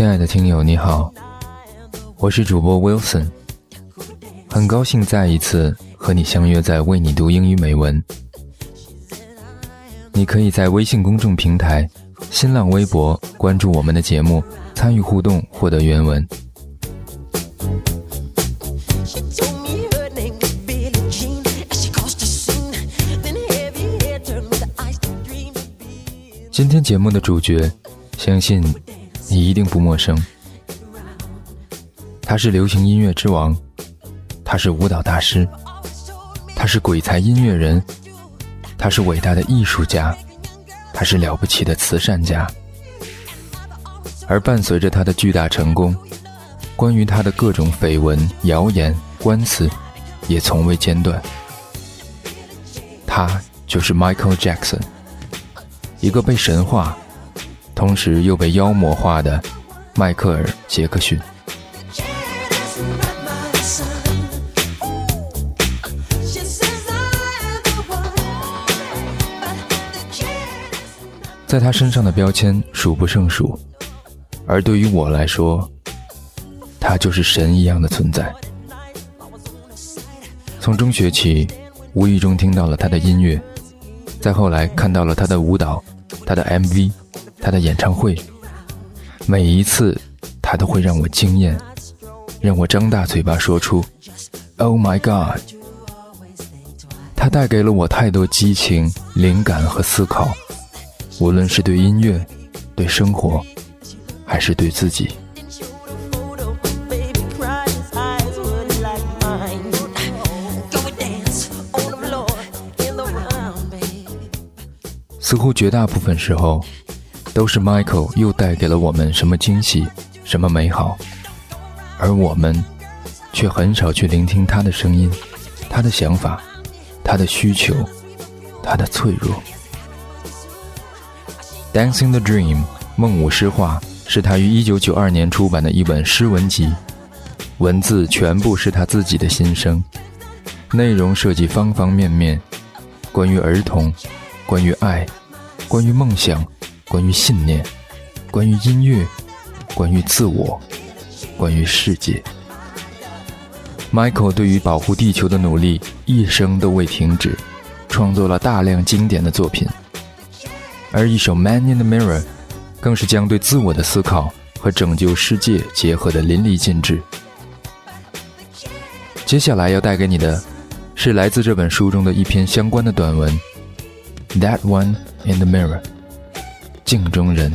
亲爱的听友，你好，我是主播 Wilson，很高兴再一次和你相约在为你读英语美文。你可以在微信公众平台、新浪微博关注我们的节目，参与互动，获得原文。今天节目的主角，相信你一定不陌生。他是流行音乐之王，他是舞蹈大师，他是鬼才音乐人，他是伟大的艺术家，他是了不起的慈善家。而伴随着他的巨大成功，关于他的各种绯闻、谣言、官司，也从未间断。他就是 Michael Jackson。一个被神话，同时又被妖魔化的迈克尔·杰克逊。在他身上的标签数不胜数，而对于我来说，他就是神一样的存在。从中学起，无意中听到了他的音乐。再后来看到了他的舞蹈，他的 MV，他的演唱会，每一次他都会让我惊艳，让我张大嘴巴说出 “Oh my God”。他带给了我太多激情、灵感和思考，无论是对音乐、对生活，还是对自己。似乎绝大部分时候，都是 Michael 又带给了我们什么惊喜，什么美好，而我们却很少去聆听他的声音，他的想法，他的需求，他的脆弱。Dancing the Dream 梦舞诗画是他于1992年出版的一本诗文集，文字全部是他自己的心声，内容涉及方方面面，关于儿童，关于爱。关于梦想，关于信念，关于音乐，关于自我，关于世界。Michael 对于保护地球的努力一生都未停止，创作了大量经典的作品。而一首《Man in the Mirror》更是将对自我的思考和拯救世界结合的淋漓尽致。接下来要带给你的，是来自这本书中的一篇相关的短文。That one. in the mirror，镜中人。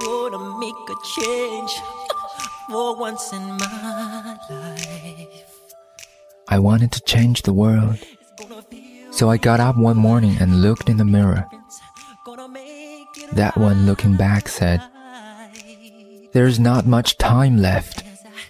Gonna make a change for once in my life. I wanted to change the world. So I got up one morning and looked in the mirror. That one looking back said, There's not much time left.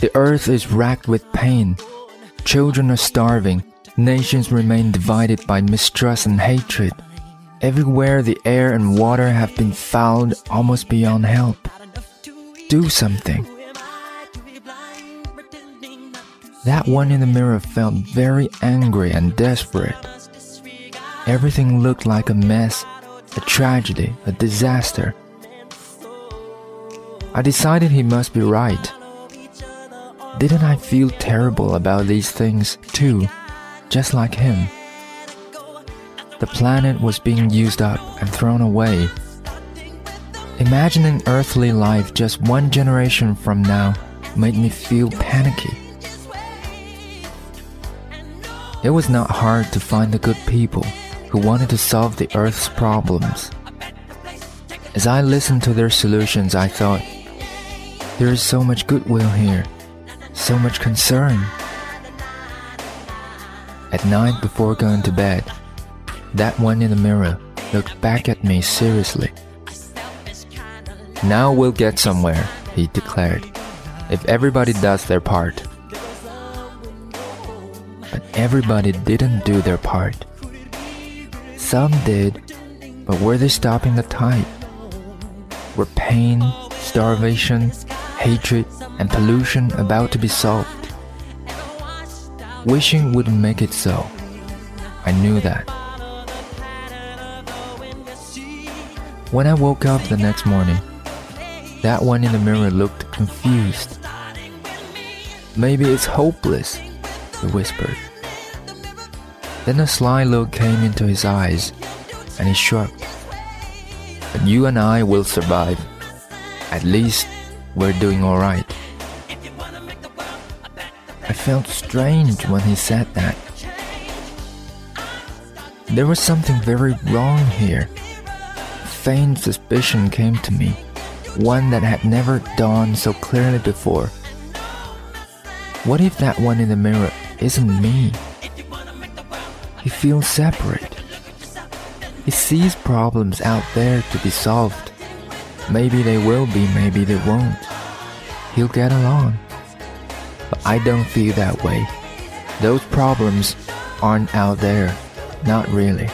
The earth is racked with pain. Children are starving. Nations remain divided by mistrust and hatred. Everywhere the air and water have been fouled almost beyond help. Do something. That one in the mirror felt very angry and desperate. Everything looked like a mess, a tragedy, a disaster. I decided he must be right. Didn't I feel terrible about these things too, just like him? The planet was being used up and thrown away. Imagining earthly life just one generation from now made me feel panicky. It was not hard to find the good people who wanted to solve the Earth's problems. As I listened to their solutions, I thought, there is so much goodwill here, so much concern. At night before going to bed, that one in the mirror looked back at me seriously. Now we'll get somewhere, he declared, if everybody does their part. But everybody didn't do their part. Some did, But were they stopping the tide? Were pain, starvation, hatred, and pollution about to be solved? Wishing wouldn't make it so. I knew that. When I woke up the next morning, that one in the mirror looked confused. Maybe it's hopeless, he whispered. Then a sly look came into his eyes, and he shrugged. But you and I will survive. At least we're doing alright. I felt strange when he said that. There was something very wrong here. Faint suspicion came to me, one that had never dawned so clearly before. What if that one in the mirror isn't me? He feels separate. He sees problems out there to be solved. Maybe they will be, maybe they won't. He'll get along. But I don't feel that way. Those problems aren't out there. Not really.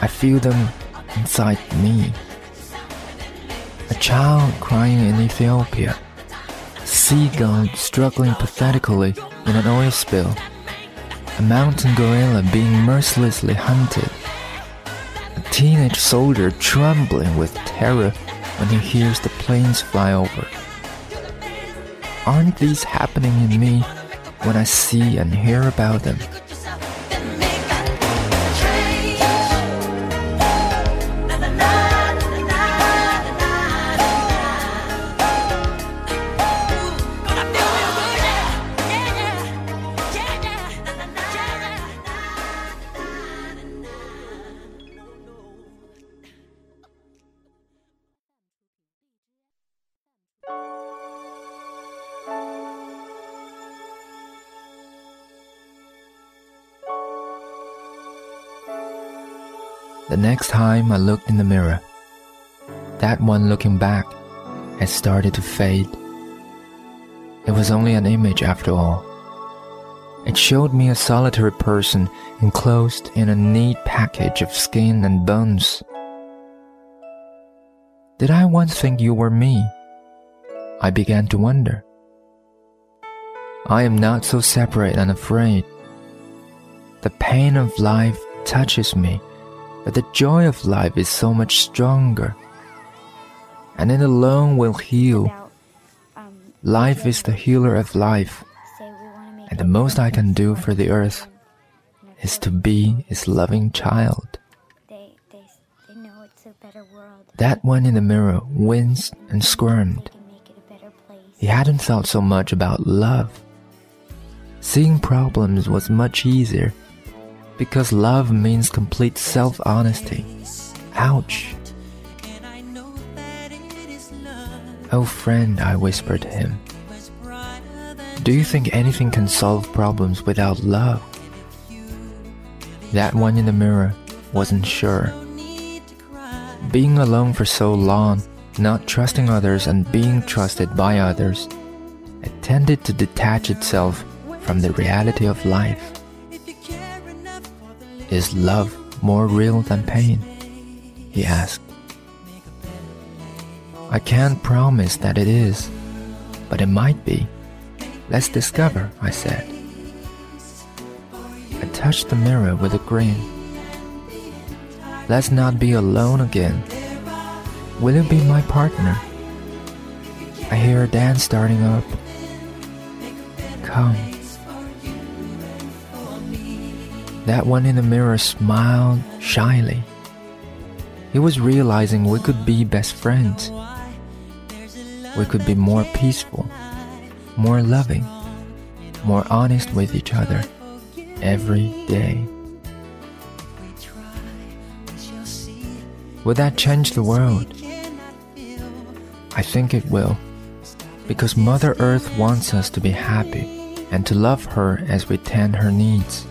I feel them inside me. A child crying in Ethiopia. Seagull struggling pathetically in an oil spill. A mountain gorilla being mercilessly hunted. A teenage soldier trembling with terror when he hears the planes fly over. Aren't these happening in me when I see and hear about them? The next time I looked in the mirror, that one looking back had started to fade. It was only an image after all. It showed me a solitary person enclosed in a neat package of skin and bones. Did I once think you were me? I began to wonder. I am not so separate and afraid. The pain of life touches me but the joy of life is so much stronger. And it alone will heal. Life is the healer of life. And the most I can do for the earth is to be its loving child. That one in the mirror winced and squirmed. He hadn't thought so much about love. Seeing problems was much easier because love means complete self honesty. Ouch. Oh, friend, I whispered to him. Do you think anything can solve problems without love? That one in the mirror wasn't sure. Being alone for so long, not trusting others and being trusted by others, it tended to detach itself from the reality of life. Is love more real than pain? He asked. I can't promise that it is, but it might be. Let's discover, I said. I touched the mirror with a grin. Let's not be alone again. Will you be my partner? I hear a dance starting up. Come. That one in the mirror smiled shyly. He was realizing we could be best friends. We could be more peaceful, more loving, more honest with each other every day. Will that change the world? I think it will, because Mother Earth wants us to be happy and to love her as we tend her needs.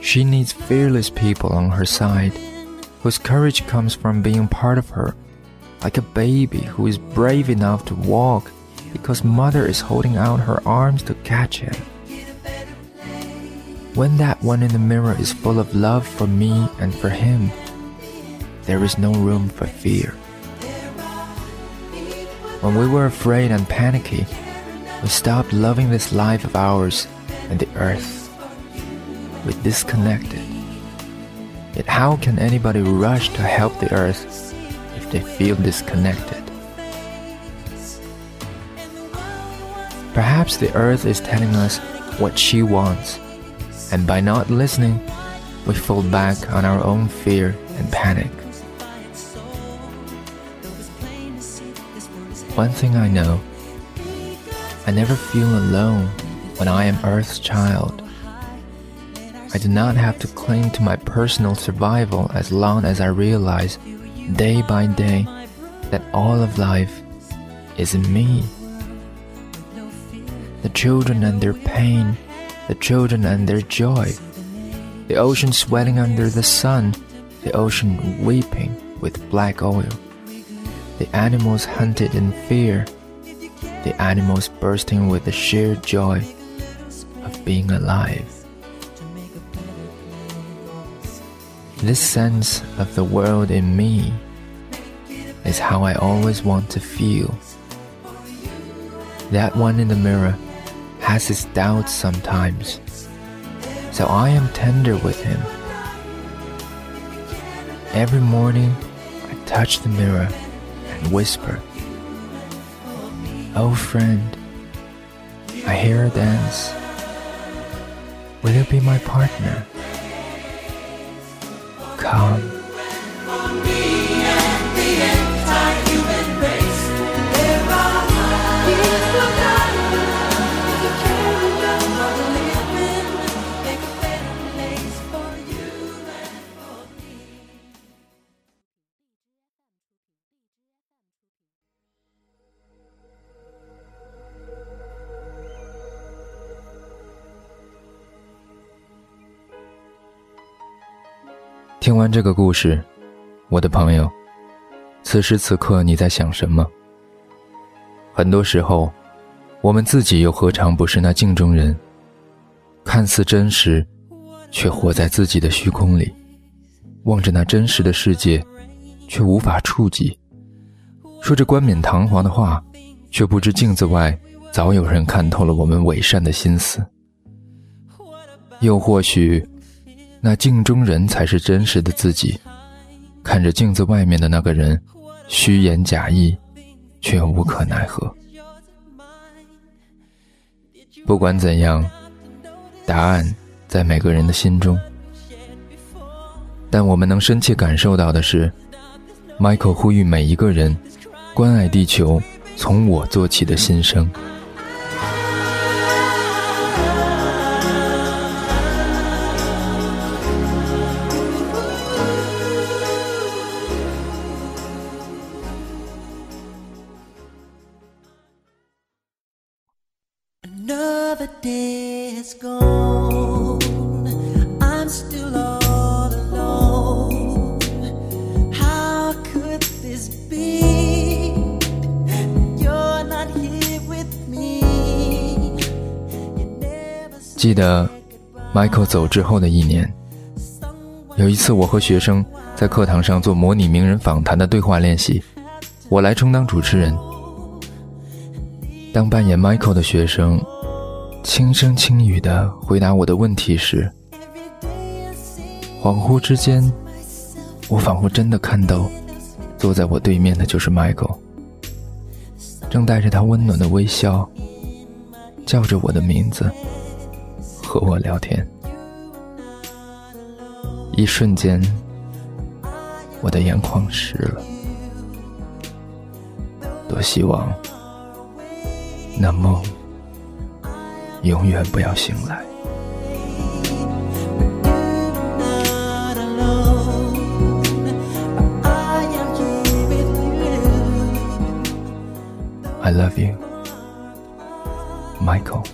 She needs fearless people on her side, whose courage comes from being part of her, like a baby who is brave enough to walk because mother is holding out her arms to catch him. When that one in the mirror is full of love for me and for him, there is no room for fear. When we were afraid and panicky, we stopped loving this life of ours and the earth. We disconnected. Yet, how can anybody rush to help the earth if they feel disconnected? Perhaps the earth is telling us what she wants, and by not listening, we fall back on our own fear and panic. One thing I know I never feel alone when I am Earth's child. I do not have to cling to my personal survival as long as I realize day by day that all of life is in me. The children and their pain, the children and their joy, the ocean sweating under the sun, the ocean weeping with black oil, the animals hunted in fear, the animals bursting with the sheer joy of being alive. This sense of the world in me is how I always want to feel. That one in the mirror has his doubts sometimes, so I am tender with him. Every morning, I touch the mirror and whisper, Oh friend, I hear a dance. Will you be my partner? Come. 听完这个故事，我的朋友，此时此刻你在想什么？很多时候，我们自己又何尝不是那镜中人？看似真实，却活在自己的虚空里，望着那真实的世界，却无法触及。说着冠冕堂皇的话，却不知镜子外早有人看透了我们伪善的心思。又或许。那镜中人才是真实的自己，看着镜子外面的那个人，虚言假意，却无可奈何。不管怎样，答案在每个人的心中。但我们能深切感受到的是，Michael 呼吁每一个人关爱地球，从我做起的心声。记得 Michael 走之后的一年，有一次我和学生在课堂上做模拟名人访谈的对话练习，我来充当主持人。当扮演 Michael 的学生轻声轻语的回答我的问题时，恍惚之间，我仿佛真的看到，坐在我对面的就是 Michael，正带着他温暖的微笑，叫着我的名字，和我聊天。一瞬间，我的眼眶湿了，多希望。那梦永远不要醒来。I love you, Michael.